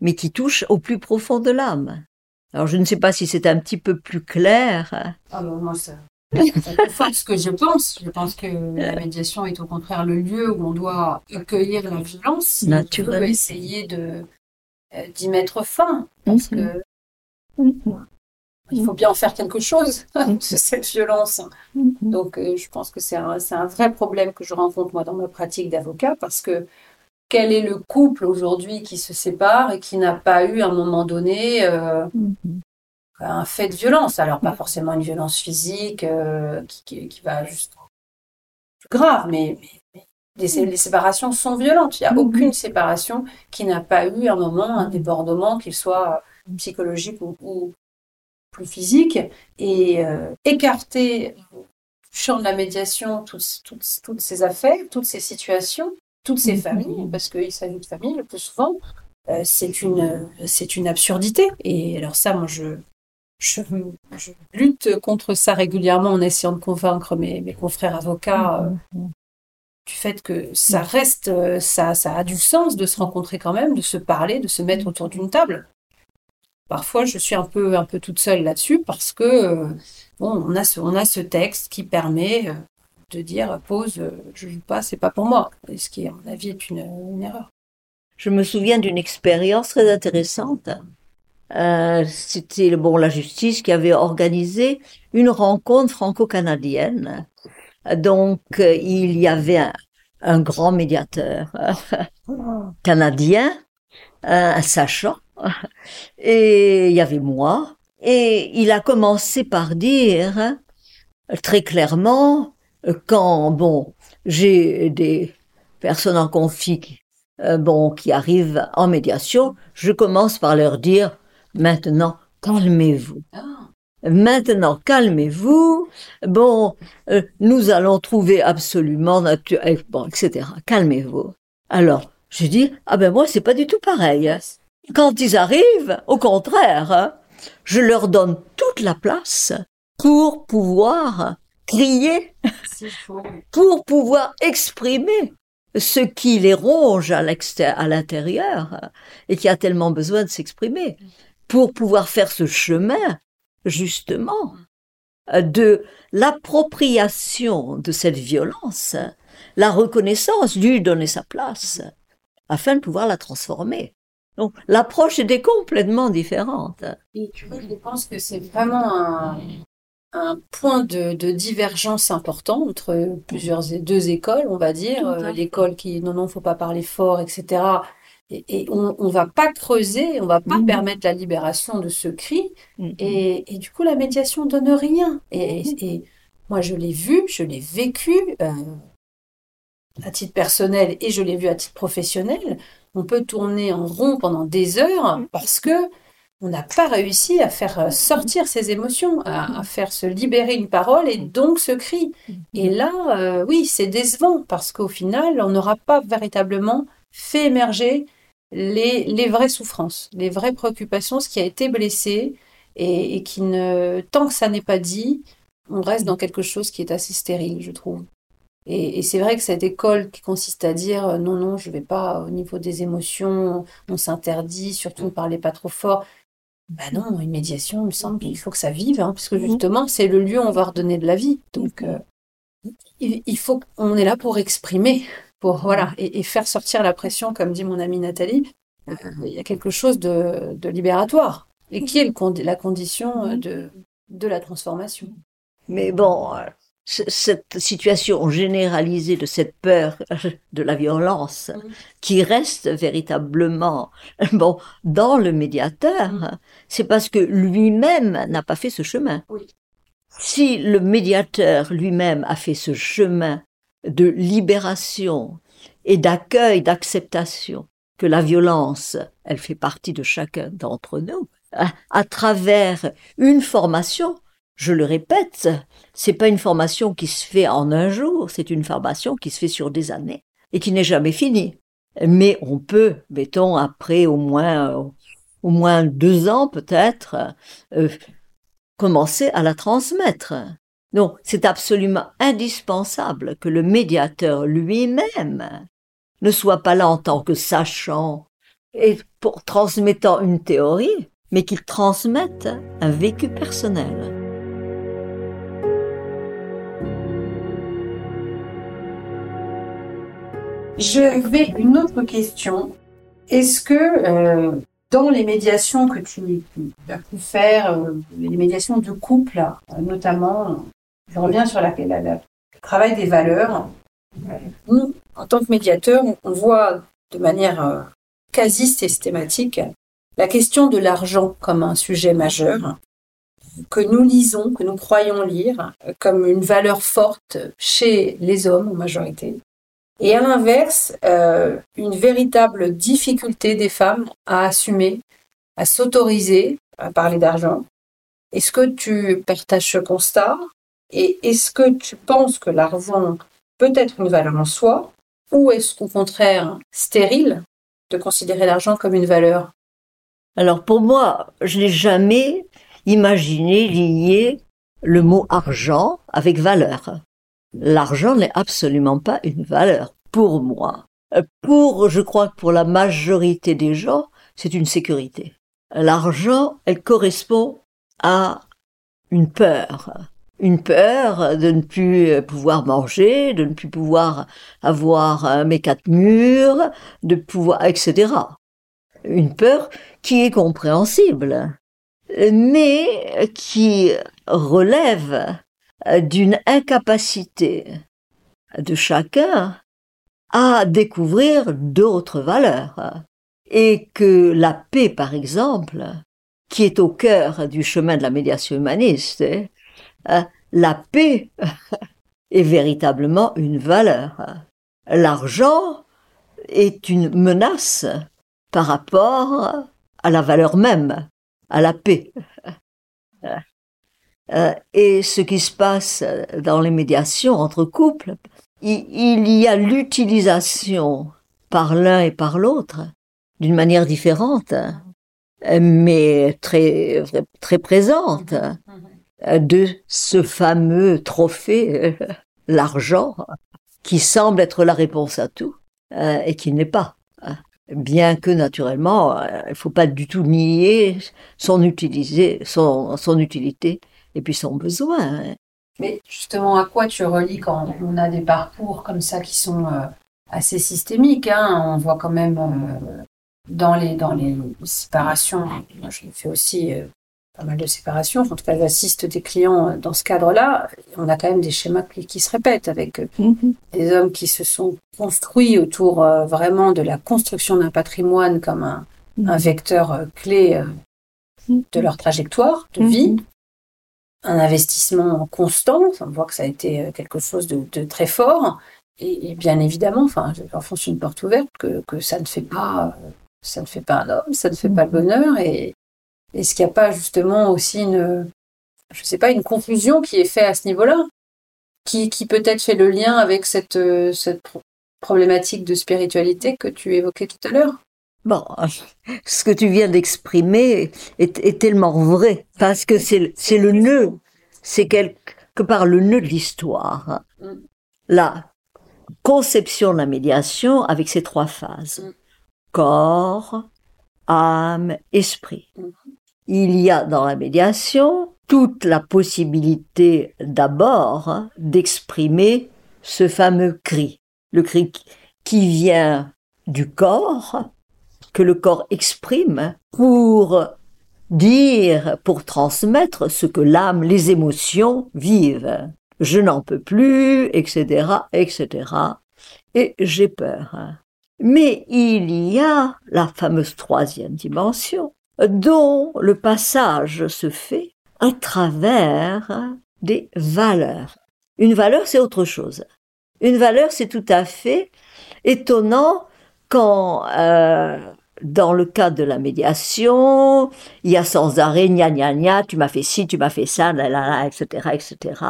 mais qui touche au plus profond de l'âme. Alors je ne sais pas si c'est un petit peu plus clair. Hein. Ah moi ça, ça confirme ce que je pense. Je pense que la médiation est au contraire le lieu où on doit accueillir la violence, naturellement, essayer de euh, d'y mettre fin, parce mhm. que mhm. il faut bien en faire quelque chose de cette violence. Mhm. Donc, euh, je pense que c'est un, un vrai problème que je rencontre moi dans ma pratique d'avocat, parce que quel est le couple aujourd'hui qui se sépare et qui n'a pas eu à un moment donné euh, un fait de violence? Alors pas forcément une violence physique euh, qui, qui, va juste plus grave, mais, les, séparations sont violentes. Il n'y a mhm. aucune séparation qui n'a pas eu un moment, un débordement, qu'il soit psychologique ou, plus physique, et euh, écarter du champ de la médiation toutes, toutes, toutes ces affaires, toutes ces situations, toutes ces mhm. familles, parce qu'il s'agit de familles le plus souvent, euh, c'est une, c'est une absurdité. Et alors ça, moi, je, je, lutte contre ça régulièrement en essayant de convaincre mes, mes confrères avocats euh, du fait que ça reste, euh, ça, ça a du sens de se rencontrer quand même, de se parler, de se mettre autour d'une table. Parfois, je suis un peu, un peu toute seule là-dessus parce que euh, bon, on a ce, on a ce texte qui permet de dire pause, je joue pas, c'est pas pour moi. Et ce qui, à mon avis, est une, une erreur. Je me souviens d'une expérience très intéressante euh, c'était bon la justice qui avait organisé une rencontre franco-canadienne. Donc euh, il y avait un, grand médiateur canadien, un sachant, et il y avait moi. Et il a commencé par dire très clairement quand bon j'ai des personnes en conflit euh, bon qui arrivent en médiation, je commence par leur dire Maintenant, calmez-vous. Maintenant, calmez-vous. Bon, euh, nous allons trouver absolument naturel, bon, etc. Calmez-vous. Alors, je dis, ah ben moi, c'est pas du tout pareil. Hein. Quand ils arrivent, au contraire, hein, je leur donne toute la place pour pouvoir crier, pour pouvoir exprimer ce qui les ronge à l'intérieur et qui a tellement besoin de s'exprimer pour pouvoir faire ce chemin, justement, de l'appropriation de cette violence, la reconnaissance, lui donner sa place, afin de pouvoir la transformer. Donc l'approche était complètement différente. Et tu vois, je pense que c'est vraiment un, un point de, de, divergence important entre plusieurs deux écoles, on va dire, euh, l'école qui non non faut pas parler fort, etc. Et, et on, on va pas creuser, on va pas mhm. permettre la libération de ce cri, mhm. et, et, du coup la médiation donne rien. Et, mhm. et moi je l'ai vu, je l'ai vécu euh, à titre personnel et je l'ai vu à titre professionnel. On peut tourner en rond pendant des heures parce que on n'a pas réussi à faire euh, sortir ses émotions, à, faire se libérer une parole et donc ce cri. Et là, euh, oui, c'est décevant parce qu'au final, on n'aura pas véritablement fait émerger les, les, vraies souffrances, les vraies préoccupations, ce qui a été blessé et, et qui ne, tant que ça n'est pas dit, on reste dans quelque chose qui est assez stérile, je trouve. Et, et c'est vrai que cette école qui consiste à dire euh, non, non, je vais pas au niveau des émotions, on s'interdit, surtout ne parlez pas trop fort. Ben non, une médiation, il me semble qu'il faut que ça vive, hein, puisque mhm. justement, c'est le lieu où on va redonner de la vie. Donc, euh, il, faut qu'on est là pour exprimer, pour voilà, et, faire sortir la pression, comme dit mon amie Nathalie. Euh, il y a quelque chose de, de libératoire, et qui est le, la condition euh, de, de la transformation? Mais bon, cette situation généralisée de cette peur de la violence qui reste véritablement bon dans le médiateur, c'est parce que lui-même n'a pas fait ce chemin. Si le médiateur lui-même a fait ce chemin de libération et d'accueil, d'acceptation que la violence, elle fait partie de chacun d'entre nous, à travers une formation je le répète, c'est pas une formation qui se fait en un jour, c'est une formation qui se fait sur des années et qui n'est jamais finie. Mais on peut, mettons, après au moins, au moins deux ans peut-être, euh, commencer à la transmettre. Donc, c'est absolument indispensable que le médiateur lui-même ne soit pas là en tant que sachant et pour transmettant une théorie, mais qu'il transmette un vécu personnel. Je vais une autre question. Est-ce que euh, dans les médiations que tu, as pu faire, euh, les médiations de couple, notamment, je reviens sur la, le travail des valeurs. Nous, en tant que médiateur, on voit de manière quasi systématique la question de l'argent comme un sujet majeur que nous lisons, que nous croyons lire, comme une valeur forte chez les hommes en majorité, et à l'inverse, euh, une véritable difficulté des femmes à assumer, à s'autoriser à parler d'argent. Est-ce que tu partages ce constat? Et est-ce que tu penses que l'argent peut être une valeur en soi Ou est-ce qu'au contraire, stérile de considérer l'argent comme une valeur? Alors pour moi, je n'ai jamais imaginé lier le mot argent avec valeur. L'argent n'est absolument pas une valeur pour moi. Pour, je crois que pour la majorité des gens, c'est une sécurité. L'argent, elle correspond à une peur. Une peur de ne plus pouvoir manger, de ne plus pouvoir avoir mes quatre murs, de pouvoir, etc. Une peur qui est compréhensible, mais qui relève d'une incapacité de chacun à découvrir d'autres valeurs. Et que la paix, par exemple, qui est au cœur du chemin de la médiation humaniste, la paix est véritablement une valeur. L'argent est une menace par rapport à la valeur même, à la paix. Euh, et ce qui se passe dans les médiations entre couples, il y a l'utilisation par l'un et par l'autre d'une manière différente, mais très, très présente de ce fameux trophée, l'argent, qui semble être la réponse à tout euh, et qui n'est pas. Bien que naturellement, euh, il ne faut pas du tout nier son, utilité et puis son besoin. Mais justement, à quoi tu relis quand on a des parcours comme ça qui sont euh, assez systémiques hein? On voit quand même euh, dans les, dans les séparations, je fais aussi euh, pas mal de séparations, en tout cas j'assiste des clients dans ce cadre-là, on a quand même des schémas qui, se répètent avec mm-hmm. des hommes qui se sont construits autour vraiment de la construction d'un patrimoine comme un, un mm-hmm. vecteur clé de leur trajectoire de vie, un investissement constant. On voit que ça a été euh, quelque chose de, très fort. Et, bien évidemment, enfin, j'enfonce une porte ouverte que, que, ça ne fait pas, ça ne fait pas un homme, ça ne fait pas le bonheur. Et est-ce qu'il n'y a pas justement aussi une, je sais pas, une confusion qui est faite à ce niveau-là, qui, qui peut-être fait le lien avec cette, euh, cette problématique de spiritualité que tu évoquais tout à l'heure? Bon, ce que tu viens d'exprimer est, tellement vrai, parce que c'est le nœud, c'est quelque part le nœud de l'histoire. La conception de la médiation avec ses trois phases. Corps, âme, esprit. Il y a dans la médiation toute la possibilité d'abord d'exprimer ce fameux cri. Le cri qui vient du corps, que le corps exprime pour dire, pour transmettre ce que l'âme, les émotions vivent. Je n'en peux plus, etc., etc. Et j'ai peur. Mais il y a la fameuse troisième dimension, dont le passage se fait à travers des valeurs. Une valeur, c'est autre chose. Une valeur, c'est tout à fait étonnant quand euh, dans le cadre de la médiation, il y a sans arrêt gna gna gna, tu m'as fait ci, tu m'as fait ça, là, là, là, etc., etc.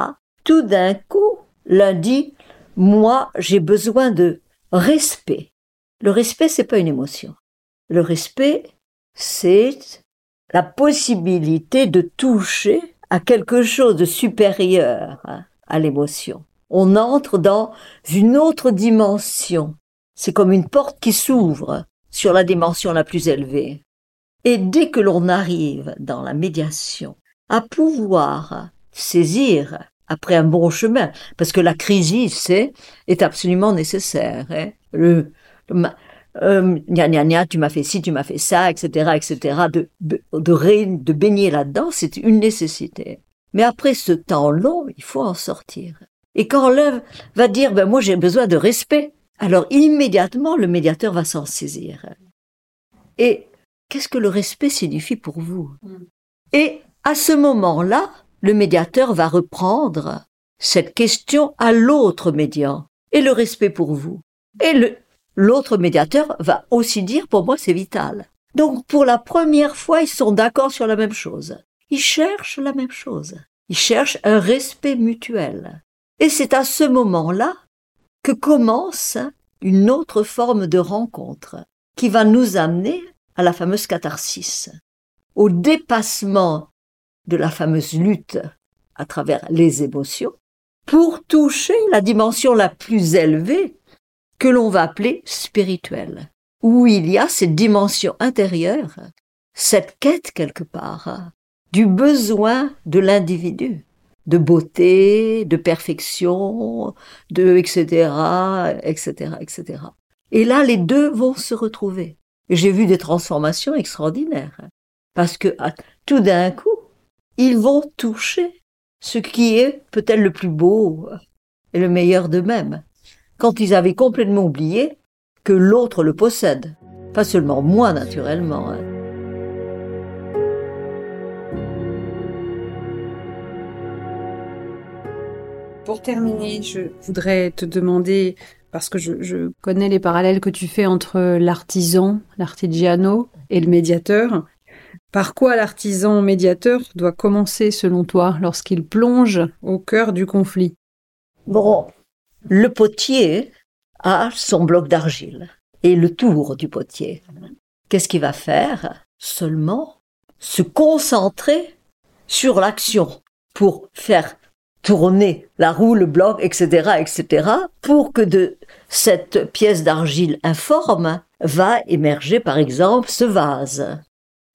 Tout d'un coup, l'un dit, moi, j'ai besoin de respect. Le respect, c'est pas une émotion. Le respect, c'est la possibilité de toucher à quelque chose de supérieur hein, à l'émotion. On entre dans une autre dimension. C'est comme une porte qui s'ouvre sur la dimension la plus élevée. Et dès que l'on arrive dans la médiation à pouvoir saisir après un bon chemin, parce que la crise c'est est absolument nécessaire. Hein. Le, euh, gna, tu m'as fait ci, tu m'as fait ça, etc., etc. De, de, de baigner là-dedans, c'est une nécessité. Mais après ce temps long, il faut en sortir. Et quand l'œuvre va dire, ben moi j'ai besoin de respect, alors immédiatement le médiateur va s'en saisir. Et qu'est-ce que le respect signifie pour vous? Mm. Et à ce moment-là, le médiateur va reprendre cette question à l'autre médian. Et le respect pour vous Et l'autre médiateur va aussi dire, pour moi, c'est vital. Donc, pour la première fois, ils sont d'accord sur la même chose. Ils cherchent la même chose. Ils cherchent un respect mutuel. Et c'est à ce moment-là que commence une autre forme de rencontre qui va nous amener à la fameuse catharsis, au dépassement de la fameuse lutte à travers les émotions pour toucher la dimension la plus élevée que l'on va appeler spirituelle, où il y a cette dimension intérieure, cette quête quelque part du besoin de l'individu, de beauté, de perfection, de etc., etc., etc. Et là, les deux vont se retrouver. J'ai vu des transformations extraordinaires. Parce que ah, tout d'un coup, ils vont toucher ce qui est peut-être le plus beau et le meilleur d'eux-mêmes. Quand ils avaient complètement oublié que l'autre le possède. Pas seulement moi, naturellement. Hein. Pour terminer, je voudrais te demander, parce que je, connais les parallèles que tu fais entre l'artisan, l'artigiano et le médiateur. Par quoi l'artisan médiateur doit commencer selon toi lorsqu'il plonge au cœur du conflit? Bon, le potier a son bloc d'argile et le tour du potier. Qu'est-ce qu'il va faire? Seulement se concentrer sur l'action pour faire tourner la roue, le bloc, etc., etc., pour que de cette pièce d'argile informe va émerger, par exemple, ce vase.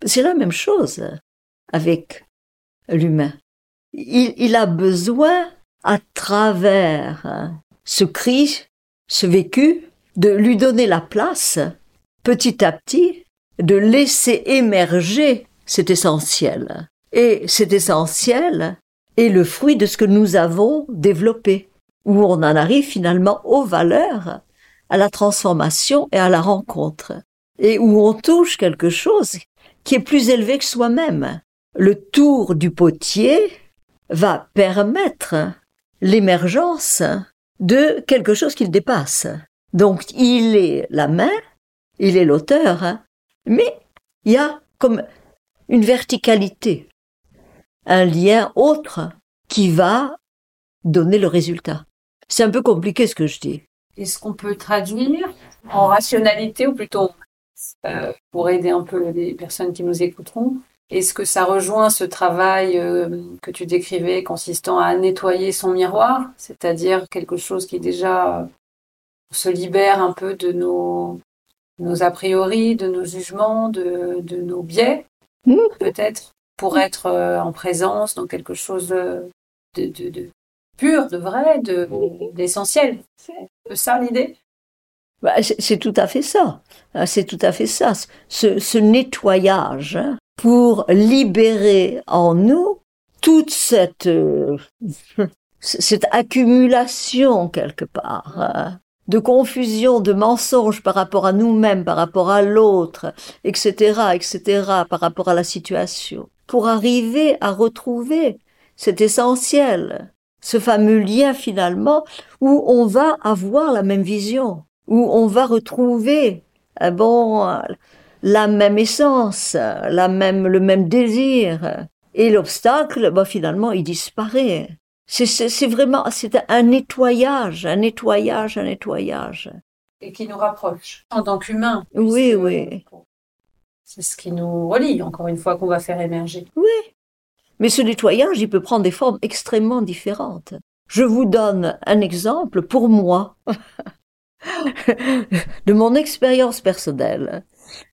C'est la même chose avec l'humain. Il, il, a besoin, à travers ce cri, ce vécu, de lui donner la place, petit à petit, de laisser émerger cet essentiel. Et cet essentiel est le fruit de ce que nous avons développé, où on en arrive finalement aux valeurs, à la transformation et à la rencontre, et où on touche quelque chose qui est plus élevé que soi-même. Le tour du potier va permettre l'émergence de quelque chose qui le dépasse. Donc il est la main, il est l'auteur, hein. mais il y a comme une verticalité, un lien autre qui va donner le résultat. C'est un peu compliqué ce que je dis. Est-ce qu'on peut traduire en rationalité ou plutôt euh, pour aider un peu les personnes qui nous écouteront Est-ce que ça rejoint ce travail euh, que tu décrivais consistant à nettoyer son miroir, c'est-à-dire quelque chose qui déjà euh, se libère un peu de nos, nos a priori, de nos jugements, de, de nos biais, mmh. peut-être, pour être en présence dans quelque chose de, de, de pur, de vrai, de d'essentiel? C'est ça l'idée? Bah, C'est tout à fait ça. Ah, c'est tout à fait ça. Ce, ce nettoyage hein, pour libérer en nous toute cette euh, cette accumulation quelque part hein, de confusion, de mensonges par rapport à nous-mêmes, par rapport à l'autre, etc., etc., par rapport à la situation, pour arriver à retrouver cet essentiel ce fameux lien finalement où on va avoir la même vision, où on va retrouver euh, bon la même essence, la même le même désir et l'obstacle bah, finalement il disparaît. C'est vraiment c'est un nettoyage, un nettoyage, un nettoyage. Et qui nous rapproche en tant qu'humain. Oui, oui. C'est ce qui nous relie, encore une fois, qu'on va faire émerger. Oui, mais ce nettoyage, il peut prendre des formes extrêmement différentes. Je vous donne un exemple pour moi, de mon expérience personnelle.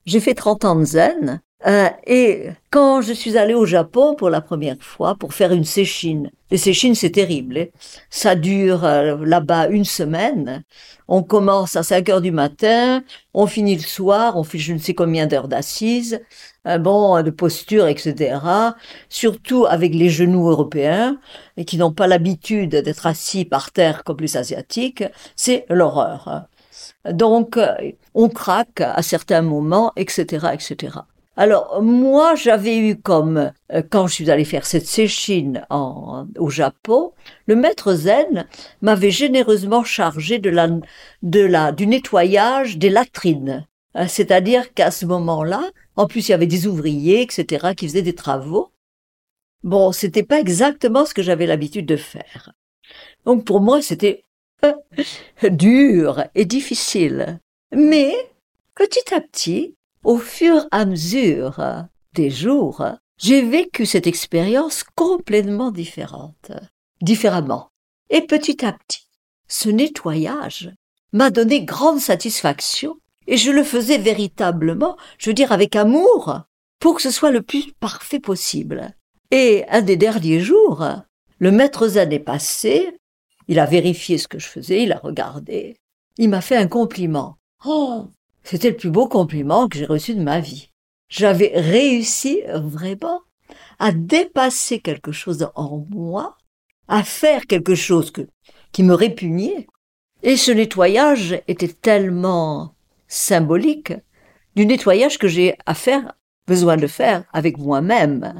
J'ai fait 30 ans de zen, euh, et quand je suis allée au Japon pour la première fois pour faire une séchine, les séchines c'est terrible, hein. ça dure euh, là-bas une semaine. On commence à 5 heures du matin, on finit le soir, on fait je ne sais combien d'heures d'assises, euh, bon, de posture, etc. Surtout avec les genoux européens et qui n'ont pas l'habitude d'être assis par terre comme les asiatiques, c'est l'horreur. Donc, on craque à certains moments, etc., etc. Alors moi j'avais eu comme euh, quand je suis allée faire cette séchine en, au Japon, le maître zen m'avait généreusement chargé de la, de la du nettoyage des latrines. Euh, c'est-à-dire qu'à ce moment-là, en plus il y avait des ouvriers, etc., qui faisaient des travaux. Bon, c'était pas exactement ce que j'avais l'habitude de faire. Donc pour moi c'était dur et difficile. Mais petit à petit, au fur et à mesure des jours, j'ai vécu cette expérience complètement différente, différemment. Et petit à petit, ce nettoyage m'a donné grande satisfaction et je le faisais véritablement, je veux dire avec amour, pour que ce soit le plus parfait possible. Et un des derniers jours, le maître zen est passé, il a vérifié ce que je faisais, il a regardé, il m'a fait un compliment. Oh, c'était le plus beau compliment que j'ai reçu de ma vie. J'avais réussi vraiment à dépasser quelque chose en moi, à faire quelque chose que, qui me répugnait. Et ce nettoyage était tellement symbolique du nettoyage que j'ai à faire, besoin de faire avec moi-même.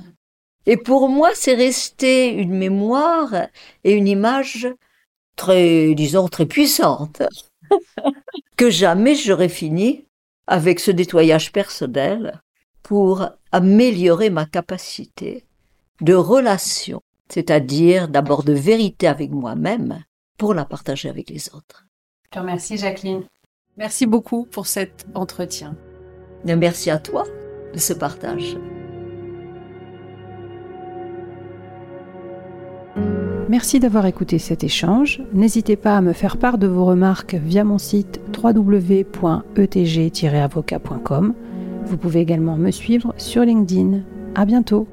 Et pour moi, c'est resté une mémoire et une image très, disons, très puissante. que jamais j'aurais fini avec ce nettoyage personnel pour améliorer ma capacité de relation, c'est-à-dire d'abord de vérité avec moi-même pour la partager avec les autres. Je te remercie Jacqueline. Merci beaucoup pour cet entretien. merci à toi de ce partage. Merci d'avoir écouté cet échange. N'hésitez pas à me faire part de vos remarques via mon site www.etg-avocat.com. Vous pouvez également me suivre sur LinkedIn. À bientôt!